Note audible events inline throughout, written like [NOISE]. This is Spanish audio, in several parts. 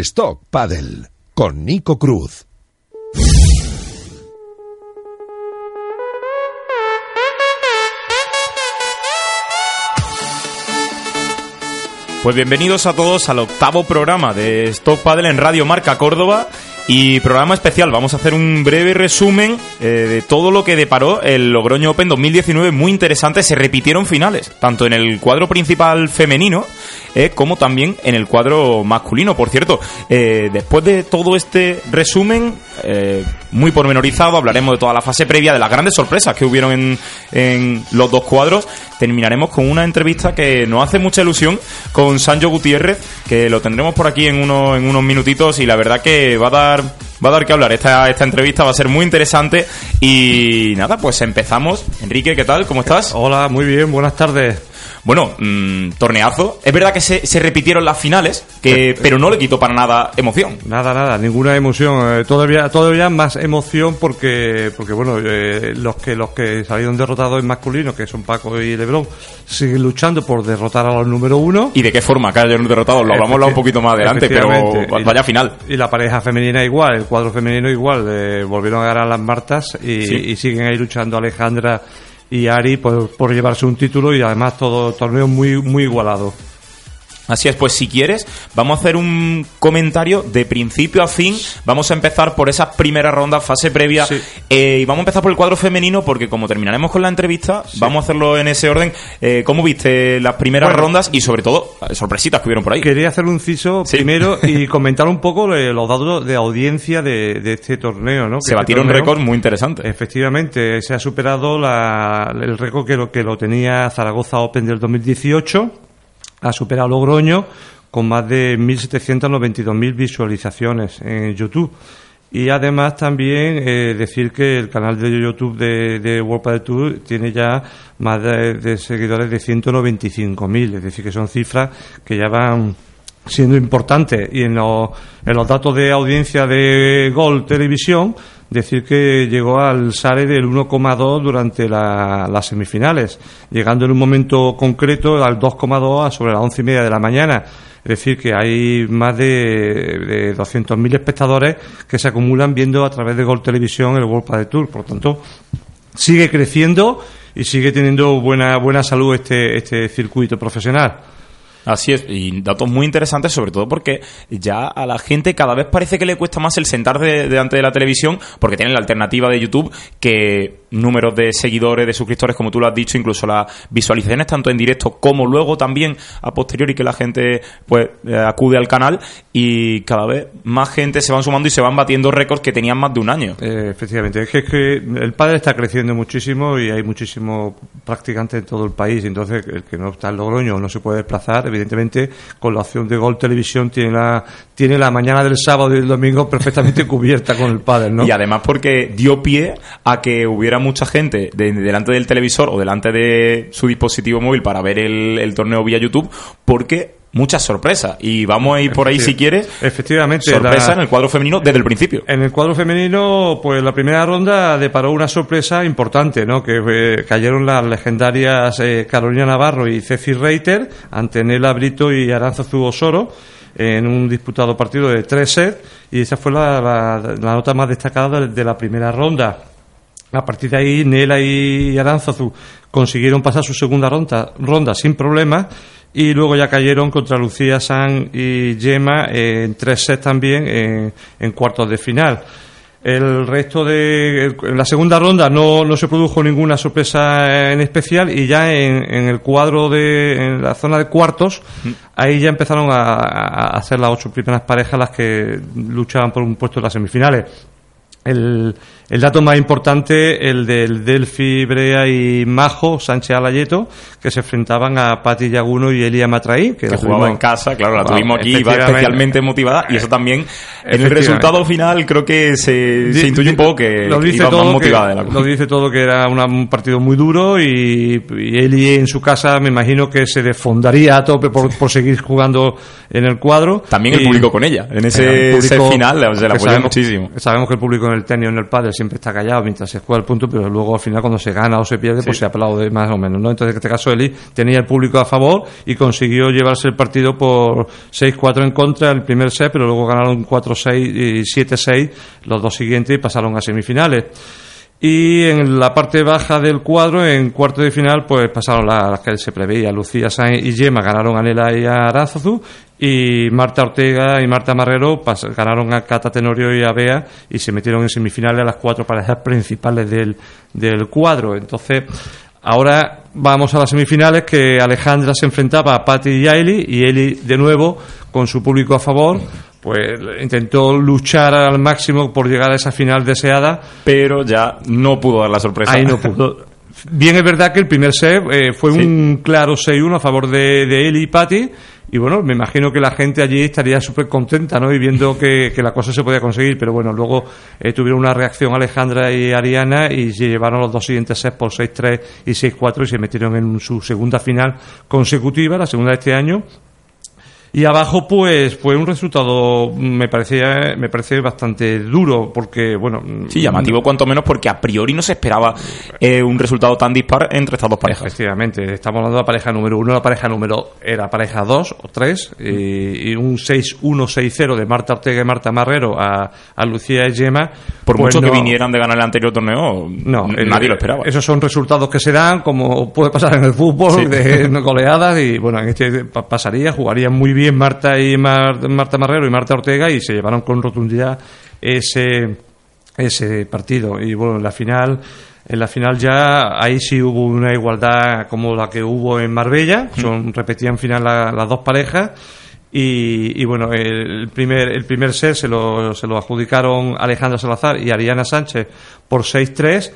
Stock Paddle con Nico Cruz. Pues bienvenidos a todos al octavo programa de Stop Paddle en Radio Marca Córdoba y programa especial. Vamos a hacer un breve resumen eh, de todo lo que deparó el Logroño Open 2019, muy interesante. Se repitieron finales, tanto en el cuadro principal femenino eh, como también en el cuadro masculino. Por cierto, eh, después de todo este resumen, muy pormenorizado, hablaremos de toda la fase previa, de las grandes sorpresas que hubieron en, en los dos cuadros. Terminaremos con una entrevista que nos hace mucha ilusión con Sancho Gutiérrez, que lo tendremos por aquí en, uno, en unos minutitos y la verdad que va a dar va a dar que hablar. Esta, esta entrevista va a ser muy interesante. Y nada, pues empezamos. Enrique, ¿qué tal? ¿Cómo estás? Hola, muy bien, buenas tardes. Bueno, mmm, torneazo. Es verdad que se, se, repitieron las finales, que, pero no le quitó para nada emoción. Nada, nada, ninguna emoción. Eh, todavía, todavía más emoción porque, porque bueno, eh, los que los que salieron derrotados en masculino, que son Paco y Lebron, siguen luchando por derrotar a los número uno. ¿Y de qué forma cayeron derrotados? Lo hablamos un poquito más adelante, pero vaya final. Y la pareja femenina igual, el cuadro femenino igual. Eh, volvieron a ganar las Martas y, ¿Sí? y siguen ahí luchando Alejandra y Ari por, por, llevarse un título y además todo torneo muy, muy igualado. Así es, pues si quieres, vamos a hacer un comentario de principio a fin. Vamos a empezar por esa primera ronda, fase previa. Sí. Eh, y vamos a empezar por el cuadro femenino, porque como terminaremos con la entrevista, sí. vamos a hacerlo en ese orden. Eh, ¿Cómo viste las primeras bueno, rondas y sobre todo sorpresitas que hubieron por ahí? Quería hacer un ciso sí. primero [LAUGHS] y comentar un poco los datos de audiencia de, de este torneo. ¿no? Se este batieron torneo, récord muy interesante. Efectivamente, se ha superado la, el récord que lo, que lo tenía Zaragoza Open del 2018 ha superado Logroño con más de 1.792.000 visualizaciones en YouTube. Y además también eh, decir que el canal de YouTube de, de World Padel Tour tiene ya más de, de seguidores de 195.000, es decir, que son cifras que ya van siendo importantes. Y en, lo, en los datos de audiencia de Gol Televisión, decir que llegó al SARE del 1,2 durante la, las semifinales, llegando en un momento concreto al 2,2 a sobre las once y media de la mañana. Es decir, que hay más de, de 200.000 espectadores que se acumulan viendo a través de Gol Televisión el World Padel Tour. Por lo tanto, sigue creciendo y sigue teniendo buena, buena salud este, este circuito profesional. Así es, y datos muy interesantes, sobre todo porque ya a la gente cada vez parece que le cuesta más el sentar de, delante de la televisión, porque tienen la alternativa de YouTube, que números de seguidores, de suscriptores, como tú lo has dicho, incluso las visualizaciones tanto en directo como luego también a posteriori que la gente pues eh, acude al canal y cada vez más gente se van sumando y se van batiendo récords que tenían más de un año. Eh, efectivamente, es que, es que el padre está creciendo muchísimo y hay muchísimos practicantes en todo el país, entonces el que no está en Logroño no se puede desplazar, evidentemente con la opción de Gol Televisión tiene la, tiene la mañana del sábado y el domingo [LAUGHS] perfectamente cubierta con el padre, ¿no? Y además porque dio pie a que hubiera mucha gente de, delante del televisor o delante de su dispositivo móvil para ver el torneo vía YouTube, porque muchas sorpresas. Y vamos a ir por ahí si quieres. Efectivamente. Sorpresa la... en el cuadro femenino desde el principio. En el cuadro femenino, pues la primera ronda deparó una sorpresa importante, ¿no? Que eh, cayeron las legendarias eh, Carolina Navarro y Ceci Reiter ante Nela Brito y Aranzazu Osoro en un disputado partido de tres sets y esa fue la, la, la nota más destacada de, de la primera ronda. A partir de ahí, Nela y Aranzazu consiguieron pasar su segunda ronda, ronda sin problemas y luego ya cayeron contra Lucía San y Gemma en tres sets también en, en cuartos de final. El resto de. En la segunda ronda no, no se produjo ninguna sorpresa en especial y ya en, en el cuadro de. En la zona de cuartos, mm. ahí ya empezaron a, a, hacer las ocho primeras parejas las que luchaban por un puesto en las semifinales. El, el dato más importante, el del Delphi Brea y Majo Sánchez Alayeto, que se enfrentaban a Pati Yaguno y Elia Matraí. Que, que jugaba en casa, claro, la tuvimos aquí, iba especialmente motivada, y eso también, en el resultado final, creo que se, se intuye un poco que, lo dice iba todo más motivada. Que, de la lo dice todo que era una, un partido muy duro y, y Eli en su casa me imagino que se desfondaría a tope por, por seguir jugando en el cuadro. También el y, público con ella, en ese, ese final se la apoyó muchísimo. Sabemos que el público en el tenis en el padre siempre está callado mientras se juega el punto, pero luego al final cuando se gana o se pierde, pues se aplaude más o menos, ¿no? Entonces en este caso Eli tenía el público a favor y consiguió llevarse el partido por 6-4 en contra el primer set, pero luego ganaron 4-6 y 7-6 los dos siguientes y pasaron a semifinales. Y en la parte baja del cuadro, en cuarto de final, pues pasaron las, que se preveía. Lucía Sainz y Gemma ganaron a Nela y a Arazazu. Y Marta Ortega y Marta Marrero ganaron a Cata Tenorio y a Bea y se metieron en semifinales a las cuatro parejas principales del, del cuadro. Entonces, ahora vamos a las semifinales que Alejandra se enfrentaba a Patti y a Eli y Eli de nuevo con su público a favor pues intentó luchar al máximo por llegar a esa final deseada. Pero ya no pudo dar la sorpresa. Ahí no pudo. Bien, es verdad que el primer set eh, fue un claro 6-1 a favor de, de él y Patty. Y bueno, me imagino que la gente allí estaría súper contenta, ¿no? Y viendo que, la cosa se podía conseguir. Pero bueno, luego eh, tuvieron una reacción Alejandra y Ariana y se llevaron los dos siguientes sets por 6-3 y 6-4 y se metieron en su segunda final consecutiva, la segunda de este año. Y abajo, pues, fue un resultado, me parecía, me parece bastante duro, porque, bueno. Sí, llamativo cuanto menos, porque a priori no se esperaba eh, un resultado tan dispar entre estas dos parejas. Efectivamente, estamos hablando de la pareja número uno, la pareja número era pareja dos o tres, y, un 6-1-6-0 de Marta Ortega y Marta Marrero a, a Lucía y Gemma. Por pues mucho que vinieran de ganar el anterior torneo, no, nadie lo esperaba. Esos son resultados que se dan, como puede pasar en el fútbol, de [LAUGHS] goleadas, y bueno, en este pasaría, jugarían muy bien Marta y Marta Marrero y Marta Ortega y se llevaron con rotundidad ese, ese partido. Y bueno, en la final en la final ya ahí sí hubo una igualdad como la que hubo en Marbella, son repetían final las dos parejas. Y, bueno, el primer el primer set se lo, se lo adjudicaron Alejandra Salazar y Ariana Sánchez por 6-3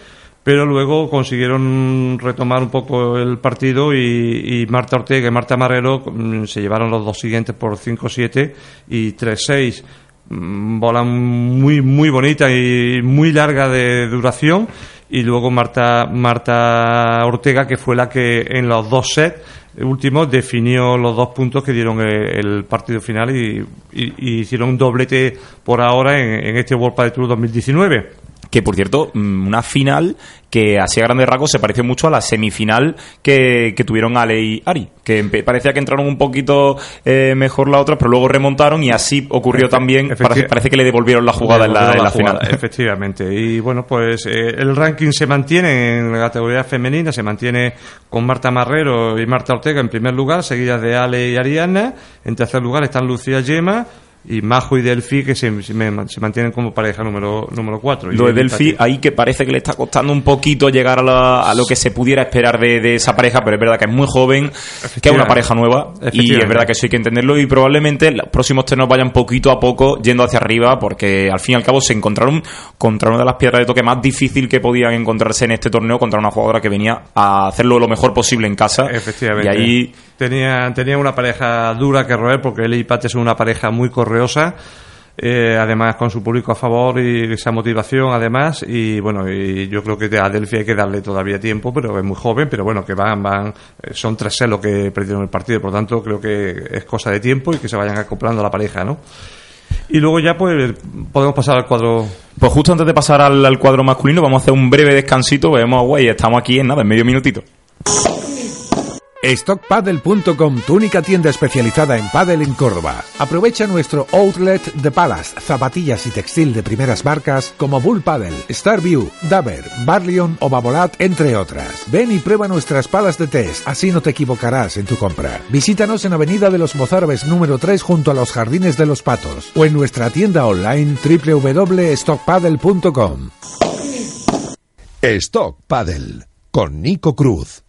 pero luego consiguieron retomar un poco el partido y, Marta Ortega y Marta Marrero mm, se llevaron los dos siguientes por 5-7 y 3-6 mm, bola muy muy bonita y muy larga de duración. Y luego Marta Marta Ortega que fue la que en los dos sets últimos definió los dos puntos que dieron el, partido final y, hicieron un doblete por ahora en, este World Padel Tour 2019 que por cierto, mm, una final que así a grandes rasgos se parece mucho a la semifinal que, tuvieron Ale y Ari, que parecía que entraron un poquito eh, mejor la otra, pero luego remontaron y así ocurrió también, parece, que le devolvieron la jugada en la, final. Efectivamente, y bueno, pues eh, el ranking se mantiene en la categoría femenina, se mantiene con Marta Marrero y Marta Ortega en primer lugar, seguidas de Ale y Ariana, en tercer lugar están Lucía Yema, y Majo y Delphi que se, se, mantienen como pareja número número 4. Lo de Delphi ahí que parece que le está costando un poquito llegar a, lo que se pudiera esperar de, esa pareja, pero es verdad que es muy joven, que es una pareja nueva y es verdad que eso hay que entenderlo y probablemente los próximos tenos vayan poquito a poco yendo hacia arriba porque al fin y al cabo se encontraron contra una de las piedras de toque más difícil que podían encontrarse en este torneo contra una jugadora que venía a hacerlo lo mejor posible en casa. Efectivamente. Y ahí tenía, tenía una pareja dura que roer porque él y Pat es una pareja muy correosa. Eh, además con su público a favor y esa motivación además y bueno y yo creo que a Delphi hay que darle todavía tiempo pero es muy joven pero bueno que van van eh, son tres celos que perdieron el partido por lo tanto creo que es cosa de tiempo y que se vayan acoplando a la pareja ¿no? Y luego ya pues podemos pasar al cuadro. Pues justo antes de pasar al, cuadro masculino vamos a hacer un breve descansito, vemos güey, estamos aquí en nada, en medio minutito. StockPaddle.com, tu única tienda especializada en paddle en Córdoba. Aprovecha nuestro outlet de palas, zapatillas y textil de primeras marcas como Bull Paddle, Starview, Daber, Barleon o Babolat, entre otras. Ven y prueba nuestras palas de test, así no te equivocarás en tu compra. Visítanos en Avenida de los Mozárabes número 3 junto a los Jardines de los Patos o en nuestra tienda online www.stockpaddle.com. Stock Paddle con Nico Cruz.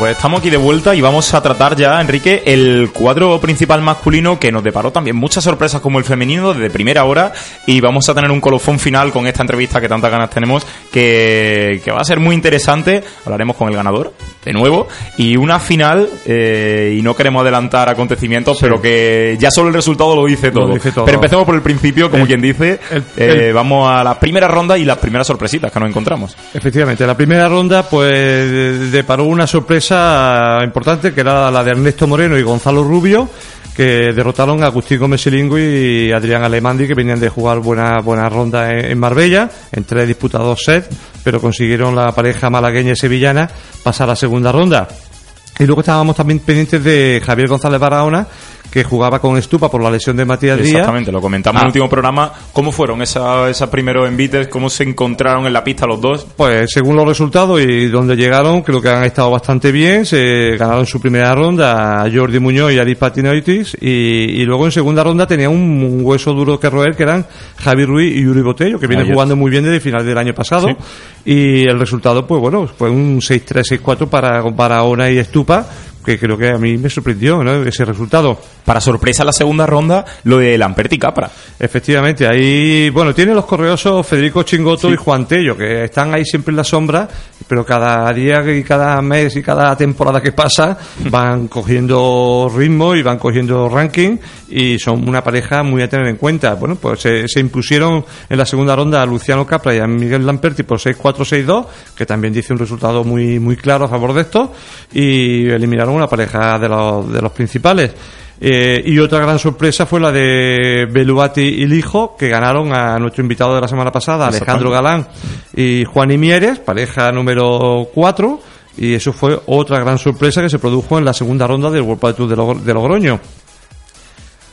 Pues estamos aquí de vuelta y vamos a tratar ya, Enrique, el cuadro principal masculino que nos deparó también muchas sorpresas como el femenino desde primera hora y vamos a tener un colofón final con esta entrevista que tantas ganas tenemos que, va a ser muy interesante. Hablaremos con el ganador de nuevo y una final eh, y no queremos adelantar acontecimientos, pero que ya solo el resultado lo dice todo. Pero empecemos por el principio, como quien dice, eh, vamos a la primera ronda y las primeras sorpresitas que nos encontramos. Efectivamente, la primera ronda pues deparó una sorpresa importante, que era la de Ernesto Moreno y Gonzalo Rubio, que derrotaron a Agustín Gómez y Adrián Alemandi, que venían de jugar buena, buena ronda en, Marbella, en tres disputados sets, pero consiguieron la pareja malagueña y sevillana pasar a segunda ronda. Y luego estábamos también pendientes de Javier González Barahona, que jugaba con Estupa por la lesión de Matías Díaz. Exactamente, lo comentamos en el ah. último programa. ¿Cómo fueron esos primeros envites? ¿Cómo se encontraron en la pista los dos? Pues según los resultados y donde llegaron, creo que han estado bastante bien. Se ganaron su primera ronda a Jordi Muñoz y Aris Patinoitis. Y, y luego en segunda ronda tenía un, hueso duro que roer, que eran Javi Ruiz y Yuri Botello, que vienen jugando muy bien desde final del año pasado. Y el resultado, pues bueno, fue un 6-3, 6-4 para, para Ona y Estupa que creo que a mí me sorprendió ¿no? ese resultado. Para sorpresa la segunda ronda, lo de Lamperti Capra. Efectivamente, ahí, bueno, tiene los correosos Federico Chingoto y Juan Tello, que están ahí siempre en la sombra, pero cada día y cada mes y cada temporada que pasa [LAUGHS] van cogiendo ritmo y van cogiendo ranking y son una pareja muy a tener en cuenta. Bueno, pues se, impusieron en la segunda ronda a Luciano Capra y a Miguel Lamperti por 6-4-6-2, que también dice un resultado muy, muy claro a favor de esto, y eliminaron una pareja de los, de los principales. Eh, y otra gran sorpresa fue la de Beluati y Lijo, que ganaron a nuestro invitado de la semana pasada, Alejandro Galán y Juan Imieres, pareja número 4. Y eso fue otra gran sorpresa que se produjo en la segunda ronda del World Tour de Logroño.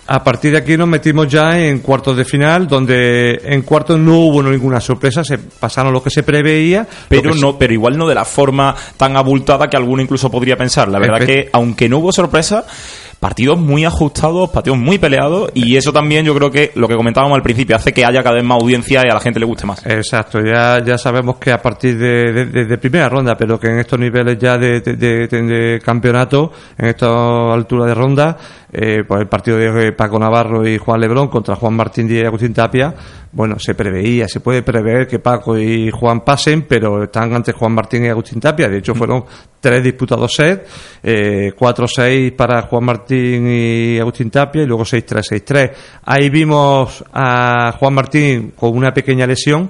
A partir de aquí nos metimos ya en cuartos de final, donde en cuartos no hubo ninguna sorpresa, se pasaron lo que se preveía. Pero no, pero igual no de la forma tan abultada que alguno incluso podría pensar. La verdad que, aunque no hubo sorpresa, partidos muy ajustados, partidos muy peleados y eso también yo creo que lo que comentábamos al principio hace que haya cada vez más audiencia y a la gente le guste más. Exacto, ya, ya sabemos que a partir de, de, primera ronda, pero que en estos niveles ya de, de campeonato, en esta altura de ronda, eh, por el partido de Paco Navarro y Juan Lebrón contra Juan Martín Díaz y Agustín Tapia, bueno, se preveía, se puede prever que Paco y Juan pasen, pero están antes Juan Martín y Agustín Tapia. De hecho, fueron tres disputados set, eh, 4-6 para Juan Martín y Agustín Tapia y luego 6-3, 6-3. Ahí vimos a Juan Martín con una pequeña lesión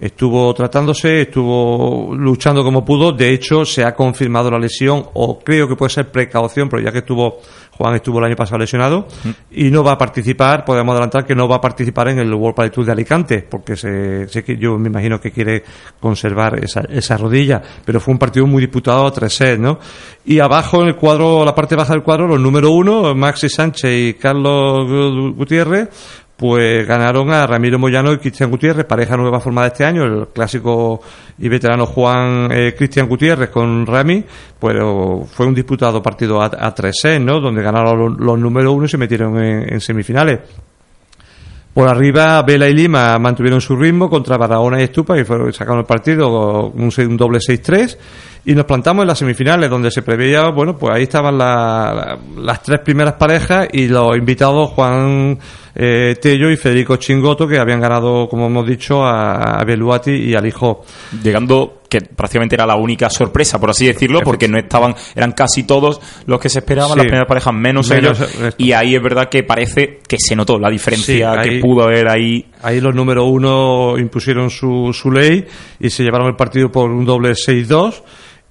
estuvo tratándose, estuvo luchando como pudo. De hecho, se ha confirmado la lesión, o creo que puede ser precaución, pero ya que estuvo Juan estuvo el año pasado lesionado mm. y no va a participar, podemos adelantar que no va a participar en el World Padel Tour de Alicante, porque se, sé que yo me imagino que quiere conservar esa, esa rodilla, pero fue un partido muy disputado a tres sets, ¿no? Y abajo en el cuadro, la parte baja del cuadro, los número uno, Maxi Sánchez y Carlos Gutiérrez, pues ganaron a Ramiro Moyano y Cristian Gutiérrez, pareja nueva formada este año, el clásico y veterano Juan eh, Cristian Gutiérrez con Rami, pues fue un disputado partido a, a 3 ¿no? Donde ganaron los, números uno y se metieron en, semifinales. Por arriba, Vela y Lima mantuvieron su ritmo contra Barahona y Estupa y fueron, sacaron el partido con un, un doble 6-3 y nos plantamos en las semifinales donde se preveía, bueno, pues ahí estaban las tres primeras parejas y los invitados Juan eh, Tello y Federico Chingoto que habían ganado, como hemos dicho, a, a Beluati y al hijo. Llegando que prácticamente era la única sorpresa, por así decirlo, porque no estaban, eran casi todos los que se esperaban, las primeras parejas menos, ellos, y ahí es verdad que parece que se notó la diferencia que pudo haber ahí. Ahí los número uno impusieron su, su ley y se llevaron el partido por un doble 6-2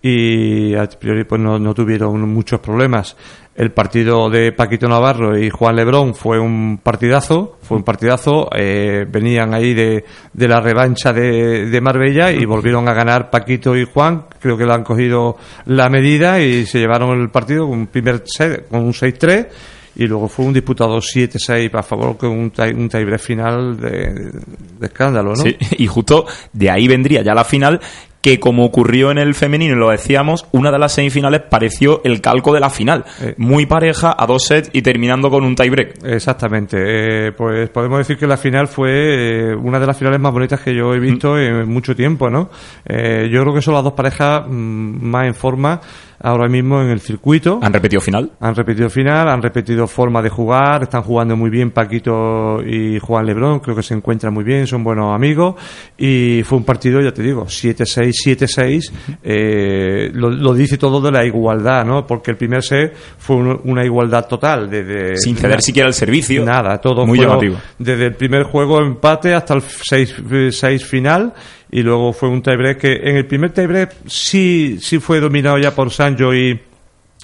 y a priori pues no, no, tuvieron muchos problemas. El partido de Paquito Navarro y Juan Lebrón fue un partidazo, fue un partidazo. Eh, venían ahí de, de la revancha de, de, Marbella y volvieron a ganar Paquito y Juan. Creo que le han cogido la medida y se llevaron el partido con un primer set, con un 6-3 y luego fue un disputado 7-6 a favor con un, tie, un tiebreak final de, de, escándalo, ¿no? Sí, y justo de ahí vendría ya la final que como ocurrió en el femenino, lo decíamos, una de las semifinales pareció el calco de la final. Eh. Muy pareja, a dos sets y terminando con un tiebreak. Exactamente. Eh, pues podemos decir que la final fue eh, una de las finales más bonitas que yo he visto mm. en mucho tiempo, ¿no? yo creo que son las dos parejas mm, más en forma ahora mismo en el circuito. ¿Han repetido final? Han repetido final, han repetido forma de jugar, están jugando muy bien Paquito y Juan Lebrón, creo que se encuentran muy bien, son buenos amigos y fue un partido, ya te digo, 7-6, 7-6, eh, lo, dice todo de la igualdad, ¿no? Porque el primer set fue una igualdad total. Desde, Sin ceder siquiera el servicio. Nada, todo muy llamativo. Desde el primer juego empate hasta el 6 final y luego fue un tiebreak que en el primer tiebreak sí, sí fue dominado ya por Sancho y,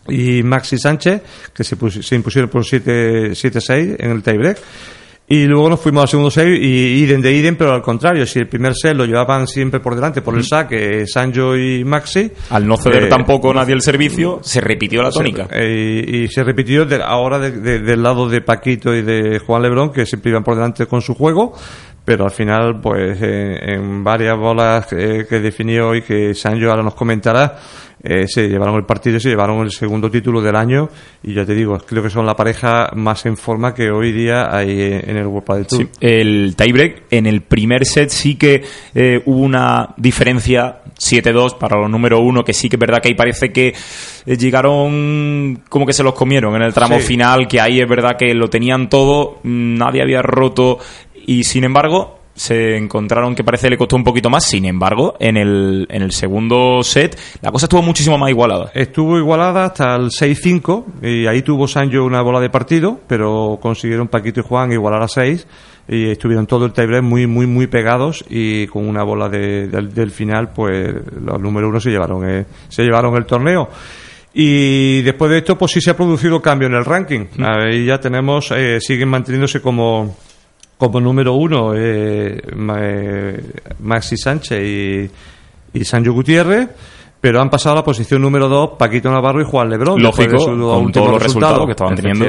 y Maxi Sánchez, que se, se impusieron por 7-6 en el tiebreak. Y luego nos fuimos al segundo set y Iden de Iden, pero al contrario, si el primer set lo llevaban siempre por delante por el saque Sanjo y Maxi. Al no ceder eh, tampoco nadie el servicio, se repitió la tónica. Eh, y, se repitió ahora del lado de Paquito y de Juan Lebrón, que siempre iban por delante con su juego pero al final, pues en, varias bolas que definió hoy, que Sanjo ahora nos comentará, eh, se llevaron el partido y se llevaron el segundo título del año y ya te digo, creo que son la pareja más en forma que hoy día hay en el World Padel Tour. Sí, el tiebreak en el primer set sí que eh, hubo una diferencia 7-2 para los número uno, que sí que es verdad que ahí parece que eh, llegaron como que se los comieron en el tramo final, que ahí es verdad que lo tenían todo, nadie había roto y sin embargo se encontraron que parece le costó un poquito más. Sin embargo, en el, en el segundo set la cosa estuvo muchísimo más igualada. Estuvo igualada hasta el 6-5 y ahí tuvo Sancho una bola de partido, pero consiguieron Paquito y Juan igualar a 6 y estuvieron todo el tiebreak muy, muy, muy pegados y con una bola de, del, final, pues los número uno se llevaron, eh, se llevaron el torneo. Y después de esto, pues sí se ha producido cambio en el ranking. Mm. Ahí ya tenemos, eh, siguen manteniéndose como como número uno eh, Maxi Sánchez y, y Sancho Gutiérrez pero han pasado a la posición número dos Paquito Navarro y Juan Lebrón. Lógico, con todos los resultados que estaban teniendo.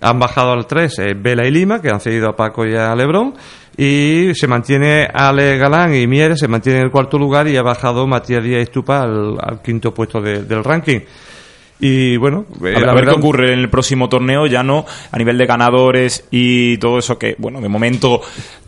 Han bajado al tres eh, Vela y Lima, que han cedido a Paco y a Lebrón. Y se mantiene Ale Galán y Mieres, se mantiene en el cuarto lugar y ha bajado Matías Díaz Estupa al, quinto puesto del ranking. Y bueno, eh, a ver, qué ocurre en el próximo torneo, ya no a nivel de ganadores y todo eso que, bueno, de momento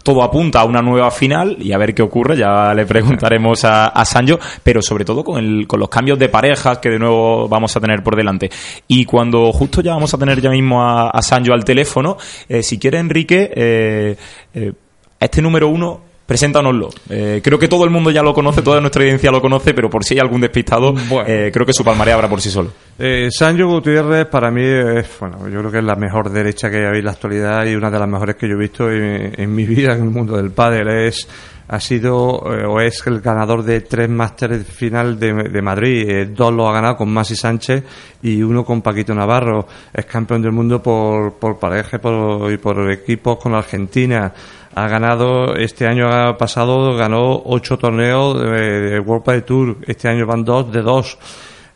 todo apunta a una nueva final y a ver qué ocurre, ya le preguntaremos a, a Sancho, pero sobre todo con, el, con los cambios de parejas que de nuevo vamos a tener por delante. Y cuando justo ya vamos a tener ya mismo a, a Sancho al teléfono, eh, si quiere Enrique, eh, eh, este número uno Preséntanoslo. Eh, creo que todo el mundo ya lo conoce, toda nuestra audiencia lo conoce, pero por si hay algún despistado, eh, creo que su palmarés habrá por sí solo. Eh, Sancho Gutiérrez para mí es, bueno, yo creo que es la mejor derecha que hay en la actualidad y una de las mejores que yo he visto en, mi vida en el mundo del pádel. Es ha sido eh, o es el ganador de tres másteres final de, de Madrid. dos lo ha ganado con Masi Sánchez y uno con Paquito Navarro. Es campeón del mundo por, por pareja y por equipos con Argentina ha ganado este año pasado ganó ocho torneos de, World Padel Tour. Este año van dos de dos.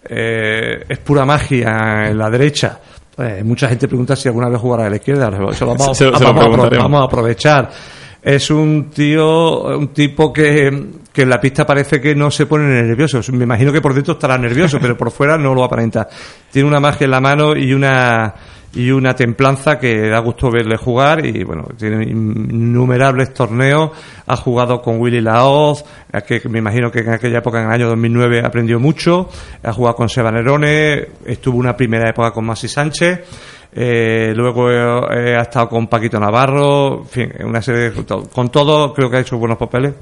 Eh, es pura magia en la derecha. Pues, mucha gente pregunta si alguna vez jugará a la izquierda. Eso vamos, [LAUGHS] vamos, a aprovechar. Es un tío un tipo que, que en la pista parece que no se pone nervioso. Me imagino que por dentro estará nervioso [LAUGHS] pero por fuera no lo aparenta. Tiene una magia en la mano y una y una templanza que da gusto verle jugar y bueno, tiene innumerables torneos, ha jugado con Willy Laoz, que me imagino que en aquella época, en el año 2009, aprendió mucho, ha jugado con Seba Nerone, estuvo una primera época con Masi Sánchez, eh, luego ha estado con Paquito Navarro, en fin, una serie con todo creo que ha hecho buenos papeles.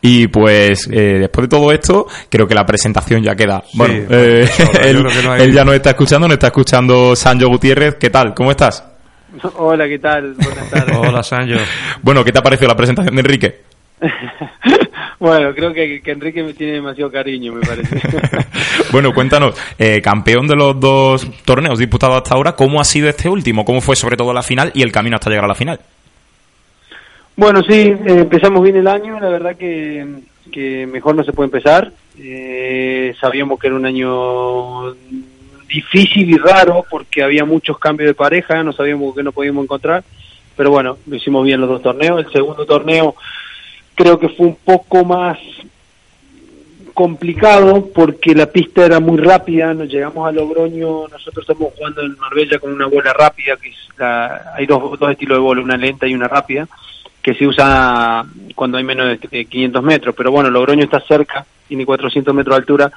Y pues eh, después de todo esto, creo que la presentación ya queda. bueno, eh, [LAUGHS] él, ya nos está escuchando, nos está escuchando Sancho Gutiérrez. ¿Qué tal? ¿Cómo estás? [LAUGHS] Hola, ¿qué tal? Buenas tardes. Hola, Sancho. Bueno, ¿qué te ha parecido la presentación de Enrique? [LAUGHS] bueno, creo que, Enrique me tiene demasiado cariño, me parece. [LAUGHS] bueno, cuéntanos, eh, campeón de los dos torneos disputados hasta ahora, ¿cómo ha sido este último? ¿Cómo fue sobre todo la final y el camino hasta llegar a la final? Bueno, sí, eh, empezamos bien el año, la verdad que, que mejor no se puede empezar. Eh, sabíamos que era un año difícil y raro porque había muchos cambios de pareja, no sabíamos que no podíamos encontrar, pero bueno, lo hicimos bien los dos torneos. El segundo torneo creo que fue un poco más complicado porque la pista era muy rápida, nos llegamos a Logroño, nosotros estamos jugando en Marbella con una bola rápida, que es la, hay dos, dos estilos de bola, una lenta y una rápida que se usa cuando hay menos de 500 metros, pero bueno, Logroño está cerca, tiene 400 metros de altura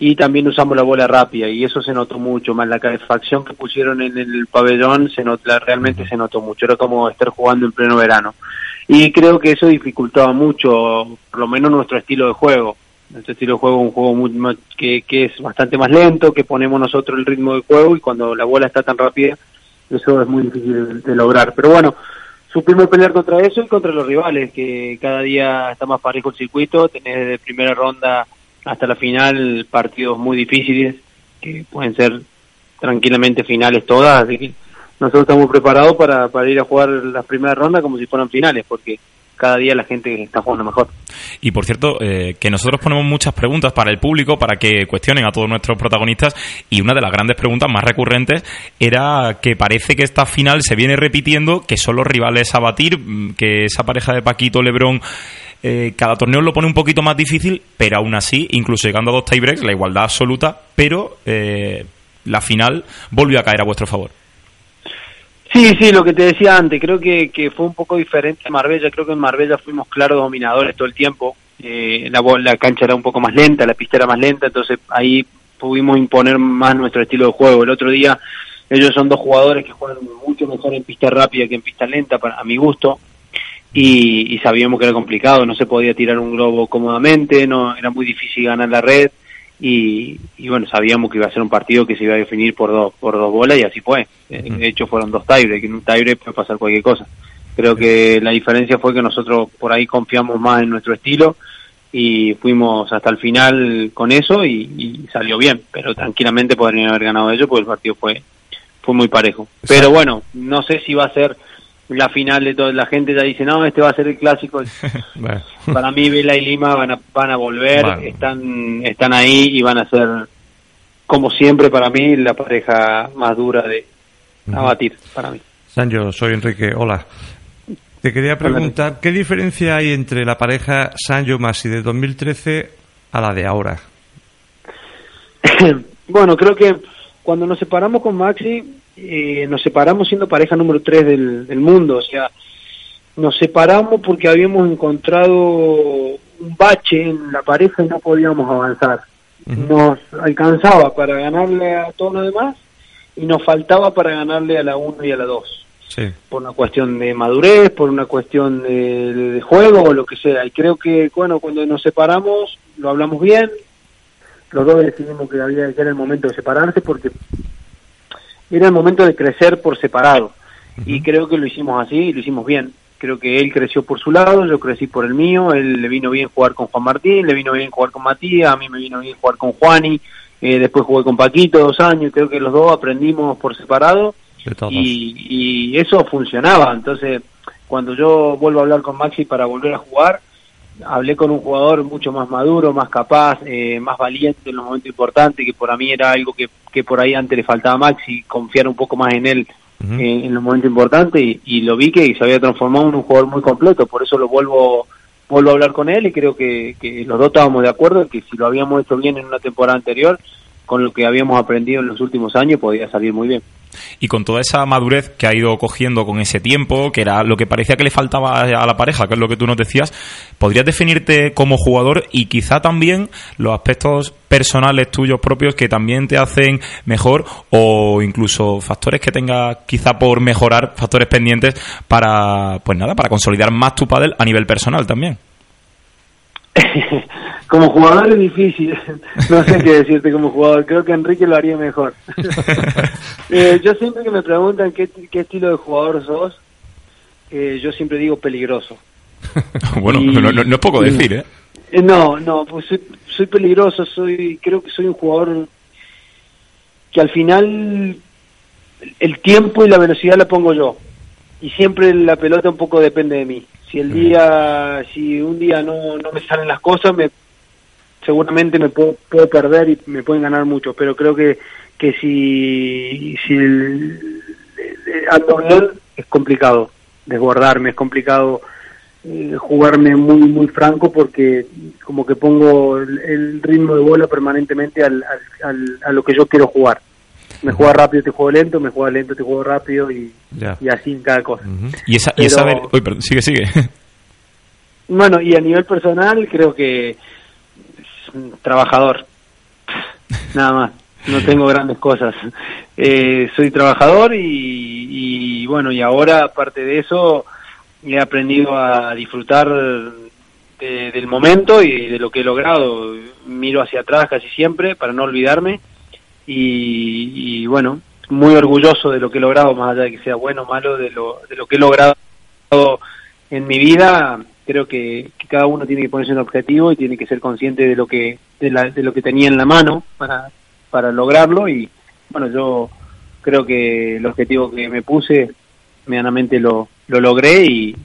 y también usamos la bola rápida y eso se notó mucho, más la calefacción que pusieron en el pabellón se notó, realmente se notó mucho, era como estar jugando en pleno verano. Y creo que eso dificultaba mucho, por lo menos nuestro estilo de juego. Nuestro estilo de juego es un juego muy, que, que es bastante más lento, que ponemos nosotros el ritmo de juego y cuando la bola está tan rápida, eso es muy difícil de lograr. Pero bueno, supimos pelear contra eso y contra los rivales, que cada día está más parejo el circuito, tenés de primera ronda hasta la final partidos muy difíciles, que pueden ser tranquilamente finales todas, así que nosotros estamos preparados para, para ir a jugar las primeras rondas como si fueran finales, porque cada día la gente está jugando mejor. Y por cierto, eh, que nosotros ponemos muchas preguntas para el público, para que cuestionen a todos nuestros protagonistas, y una de las grandes preguntas más recurrentes era que parece que esta final se viene repitiendo, que son los rivales a batir, mm, que esa pareja de Paquito, Lebrón, eh, cada torneo lo pone un poquito más difícil, pero aún así, incluso llegando a dos tiebreaks, la igualdad absoluta, pero eh, la final volvió a caer a vuestro favor. Sí, sí, lo que te decía antes, creo que, que fue un poco diferente en Marbella, creo que en Marbella fuimos claros dominadores todo el tiempo, eh, la, la cancha era un poco más lenta, la pista era más lenta, entonces ahí pudimos imponer más nuestro estilo de juego. El otro día ellos son dos jugadores que juegan mucho mejor en pista rápida que en pista lenta, para, a mi gusto, y, y sabíamos que era complicado, no se podía tirar un globo cómodamente, no era muy difícil ganar la red, y, y, bueno, sabíamos que iba a ser un partido que se iba a definir por dos, por dos bolas y así fue. Eh, de hecho fueron dos tiebreaks, que en un tiebreak puede pasar cualquier cosa. Creo que la diferencia fue que nosotros por ahí confiamos más en nuestro estilo y fuimos hasta el final con eso y, y salió bien, pero tranquilamente podrían haber ganado ellos porque el partido fue, fue muy parejo. Pero bueno, no sé si va a ser la final de toda la gente ya dice no este va a ser el clásico [LAUGHS] bueno. para mí Vela y Lima van a van a volver bueno. están están ahí y van a ser como siempre para mí la pareja más dura de abatir para mí. Sancho soy Enrique. Hola. Te quería preguntar qué diferencia hay entre la pareja Sancho Masi de 2013 a la de ahora [COUGHS] bueno creo que cuando nos separamos con Maxi eh, nos separamos siendo pareja número 3 del, del, mundo, o sea, nos separamos porque habíamos encontrado un bache en la pareja y no podíamos avanzar. Uh -huh. Nos alcanzaba para ganarle a todos los demás y nos faltaba para ganarle a la 1 y a la 2. Sí. Por una cuestión de madurez, por una cuestión de, de, de, juego o lo que sea. Y creo que, bueno, cuando nos separamos, lo hablamos bien. Los dos decidimos que, había, que era el momento de separarse porque era el momento de crecer por separado. Uh -huh. Y creo que lo hicimos así y lo hicimos bien. Creo que él creció por su lado, yo crecí por el mío, él le vino bien jugar con Juan Martín, le vino bien jugar con Matías, a mí me vino bien jugar con Juani, eh, después jugué con Paquito dos años, creo que los dos aprendimos por separado y, y eso funcionaba. Entonces, cuando yo vuelvo a hablar con Maxi para volver a jugar, hablé con un jugador mucho más maduro, más capaz, eh, más valiente en los momentos importantes, que por mí era algo que, que por ahí antes le faltaba a Maxi, confiar un poco más en él uh -huh. eh, en los momentos importantes y, y, lo vi que se había transformado en un jugador muy completo, por eso lo vuelvo vuelvo a hablar con él y creo que, que los dos estábamos de acuerdo que si lo habíamos hecho bien en una temporada anterior, con lo que habíamos aprendido en los últimos años podía salir muy bien. Y con toda esa madurez que ha ido cogiendo con ese tiempo, que era lo que parecía que le faltaba a la pareja, que es lo que tú nos decías, ¿podrías definirte como jugador y quizá también los aspectos personales tuyos propios que también te hacen mejor o incluso factores que tengas quizá por mejorar, factores pendientes para, pues nada, para consolidar más tu pádel a nivel personal también? [LAUGHS] como jugador es difícil, [LAUGHS] no sé qué decirte como jugador, creo que Enrique lo haría mejor. [LAUGHS] eh, yo siempre que me preguntan qué, qué estilo de jugador sos, eh, yo siempre digo peligroso. bueno, y, no, no, no, es poco decir, ¿eh? ¿eh? No, no, pues soy, soy peligroso, soy creo que soy un jugador que al final el tiempo y la velocidad la pongo yo. Y siempre la pelota un poco depende de mí. Si el día, si un día no, no me salen las cosas, me seguramente me puedo, puedo perder y me pueden ganar mucho, pero creo que, que si, si el, ando bien es complicado desbordarme, es complicado eh, jugarme muy muy franco porque como que pongo el, el ritmo de bola permanentemente al, al, al, a lo que yo quiero jugar. Me juega rápido, te juego lento, me juega lento, te juego rápido y, y así en cada cosa. Uh -huh. Y esa, Pero, y esa Uy, perdón, sigue, sigue. [LAUGHS] Bueno, y a nivel personal creo que trabajador. Nada más. No tengo grandes cosas. Eh, soy trabajador y, y, bueno, y ahora aparte de eso he aprendido a disfrutar de, del momento y de lo que he logrado. Miro hacia atrás casi siempre para no olvidarme y, y bueno, muy orgulloso de lo que he logrado, más allá de que sea bueno o malo, de lo, de lo que he logrado en mi vida creo que, que, cada uno tiene que ponerse un objetivo y tiene que ser consciente de lo que de, la, de lo que tenía en la mano para para lograrlo y bueno, yo creo que el objetivo que me puse medianamente lo, lo logré y,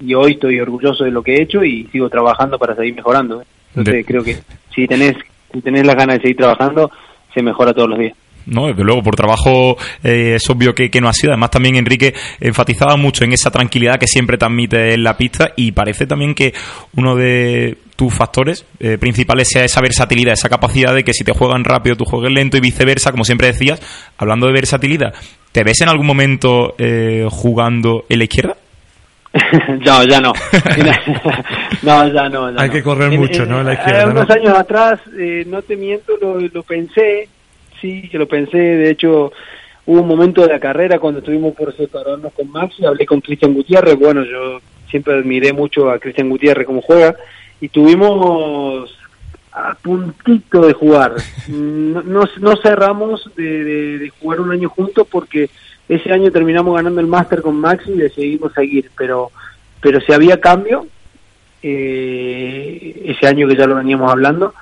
y hoy estoy orgulloso de lo que he hecho y sigo trabajando para seguir mejorando. Entonces creo que si tenés, si tenés las ganas de seguir trabajando, se mejora todos los días. No, desde luego, por trabajo eh, es obvio que, no ha sido. Además, también Enrique enfatizaba mucho en esa tranquilidad que siempre transmite en la pista y parece también que uno de tus factores eh, principales sea esa versatilidad, esa capacidad de que si te juegan rápido, tú juegues lento y viceversa, como siempre decías. Hablando de versatilidad, ¿te ves en algún momento eh, jugando en la izquierda? [LAUGHS] no, ya no. [LAUGHS] no, ya no. Ya Hay no. que correr mucho, en, ¿no? En la izquierda. Unos ¿no? años atrás, eh, no te miento, lo, lo, pensé, sí, que lo pensé. De hecho, hubo un momento de la carrera cuando estuvimos por separarnos con Max y hablé con Cristian Gutiérrez. Bueno, yo siempre admiré mucho a Cristian Gutiérrez cómo juega y tuvimos a puntito de jugar. [LAUGHS] No, no, no cerramos de, de, de jugar un año juntos porque ese año terminamos ganando el máster con Maxi y decidimos seguir, pero pero si había cambio, eh, ese año que ya lo veníamos hablando,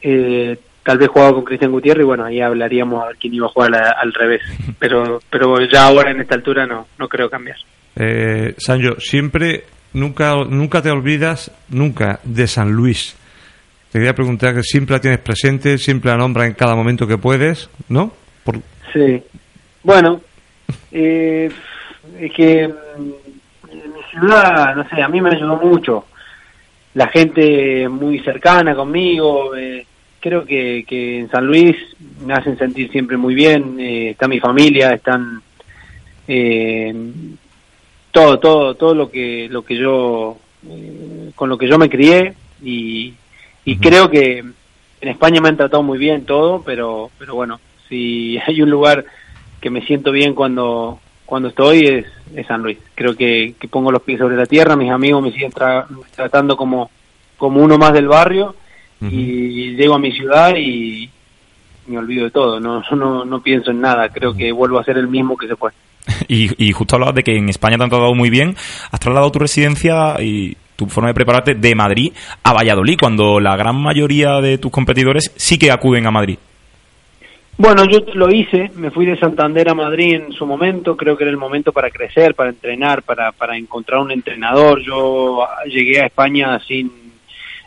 eh, tal vez jugaba con Cristian Gutiérrez y bueno, ahí hablaríamos a ver quién iba a jugar al revés, [LAUGHS] pero pero ya ahora en esta altura no, no creo cambiar. Eh, Sancho, siempre, nunca, nunca te olvidas, nunca, de San Luis. Te quería preguntar que siempre la tienes presente, siempre la nombra en cada momento que puedes, ¿no? Por... Sí. Bueno, eh, es que en mi ciudad, no sé, a mí me ayudó mucho. La gente muy cercana conmigo, eh, creo que, que en San Luis me hacen sentir siempre muy bien. Eh, está mi familia, están eh, todo, todo, todo lo que lo que yo con lo que yo me crié y, y uh -huh. creo que en España me han tratado muy bien todo, pero pero bueno, si [LAUGHS] hay un lugar que me siento bien cuando cuando estoy es, es San Luis. Creo que, que, pongo los pies sobre la tierra, mis amigos me siguen tra tratando como, como uno más del barrio uh -huh. y llego a mi ciudad y me olvido de todo, no, [LAUGHS] no, no pienso en nada, creo que vuelvo a ser el mismo que se fue. [LAUGHS] Y, y justo hablabas de que en España te han tratado muy bien, has trasladado tu residencia y tu forma de prepararte de Madrid a Valladolid, cuando la gran mayoría de tus competidores sí que acuden a Madrid. Bueno, yo lo hice, me fui de Santander a Madrid en su momento, creo que era el momento para crecer, para entrenar, para, para encontrar un entrenador. Yo llegué a España sin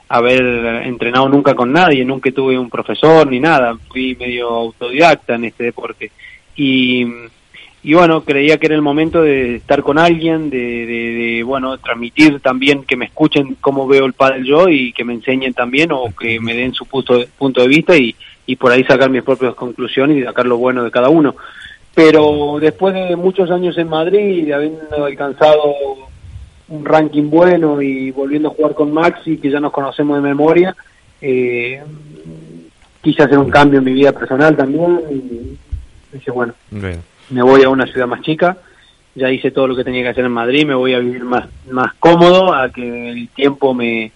haber entrenado nunca con nadie, nunca tuve un profesor ni nada, fui medio autodidacta en este deporte. Y, y bueno, creía que era el momento de estar con alguien, de, de, de, bueno, transmitir también, que me escuchen cómo veo el pádel yo y que me enseñen también o que me den su punto punto de vista y, y por ahí sacar mis propias conclusiones y sacar lo bueno de cada uno. Pero después de muchos años en Madrid, de haber alcanzado un ranking bueno y volviendo a jugar con Maxi, que ya nos conocemos de memoria, eh, quise hacer un cambio en mi vida personal también y dije, bueno, Bien. me voy a una ciudad más chica, ya hice todo lo que tenía que hacer en Madrid, me voy a vivir más, más cómodo, a que el tiempo me,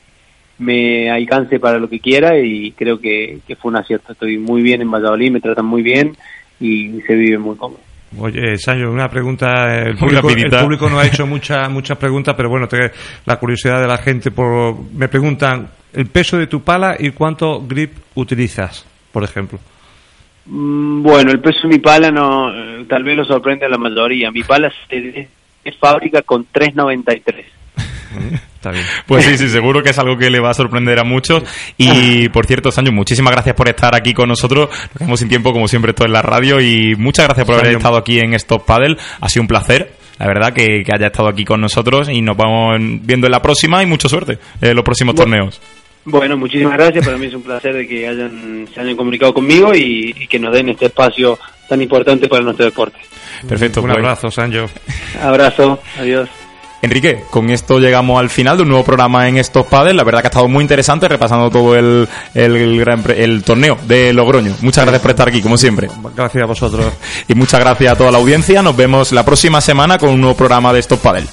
me alcance para lo que quiera y creo que, que, fue un acierto. Estoy muy bien en Valladolid, me tratan muy bien y se vive muy cómodo. Oye, Sancho, una pregunta. El público, el público no ha hecho [LAUGHS] muchas muchas preguntas, pero bueno, te, la curiosidad de la gente. Por, me preguntan el peso de tu pala y cuánto grip utilizas, por ejemplo. Mm, Bueno, el peso de mi pala no, eh, tal vez lo sorprende a la mayoría. Mi pala es, es fábrica con 393. [LAUGHS] Está bien. [LAUGHS] Pues sí, sí, seguro que es algo que le va a sorprender a muchos. Y por cierto, Sancho, muchísimas gracias por estar aquí con nosotros. Nos quedamos sin tiempo, como siempre, todo en la radio. Y muchas gracias por haber estado aquí en Stop Paddle. Ha sido un placer. La verdad que, que, haya estado aquí con nosotros y nos vamos viendo en la próxima y mucha suerte en los próximos bueno, torneos. Bueno, muchísimas gracias. Para mí es un placer de que hayan, se hayan comunicado conmigo y, y que nos den este espacio tan importante para nuestro deporte. Perfecto. Un pues. abrazo, Sancho. Abrazo. Adiós. Enrique, con esto llegamos al final de un nuevo programa en Stop Padel. La verdad que ha estado muy interesante repasando todo el, el, el, el, torneo de Logroño. Muchas gracias por estar aquí, como siempre. Gracias a vosotros. Y muchas gracias a toda la audiencia. Nos vemos la próxima semana con un nuevo programa de Stop Padel.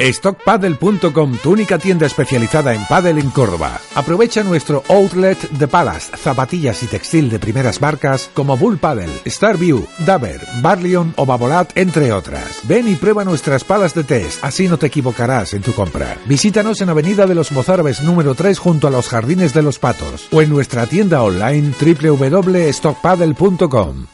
Stockpaddle.com, tu única tienda especializada en pádel en Córdoba. Aprovecha nuestro outlet de palas, zapatillas y textil de primeras marcas como Bull Paddle, Starview, Daber, Barleon o Babolat, entre otras. Ven y prueba nuestras palas de test, así no te equivocarás en tu compra. Visítanos en Avenida de los Mozárabes número 3 junto a los Jardines de los Patos o en nuestra tienda online www.stockpaddle.com.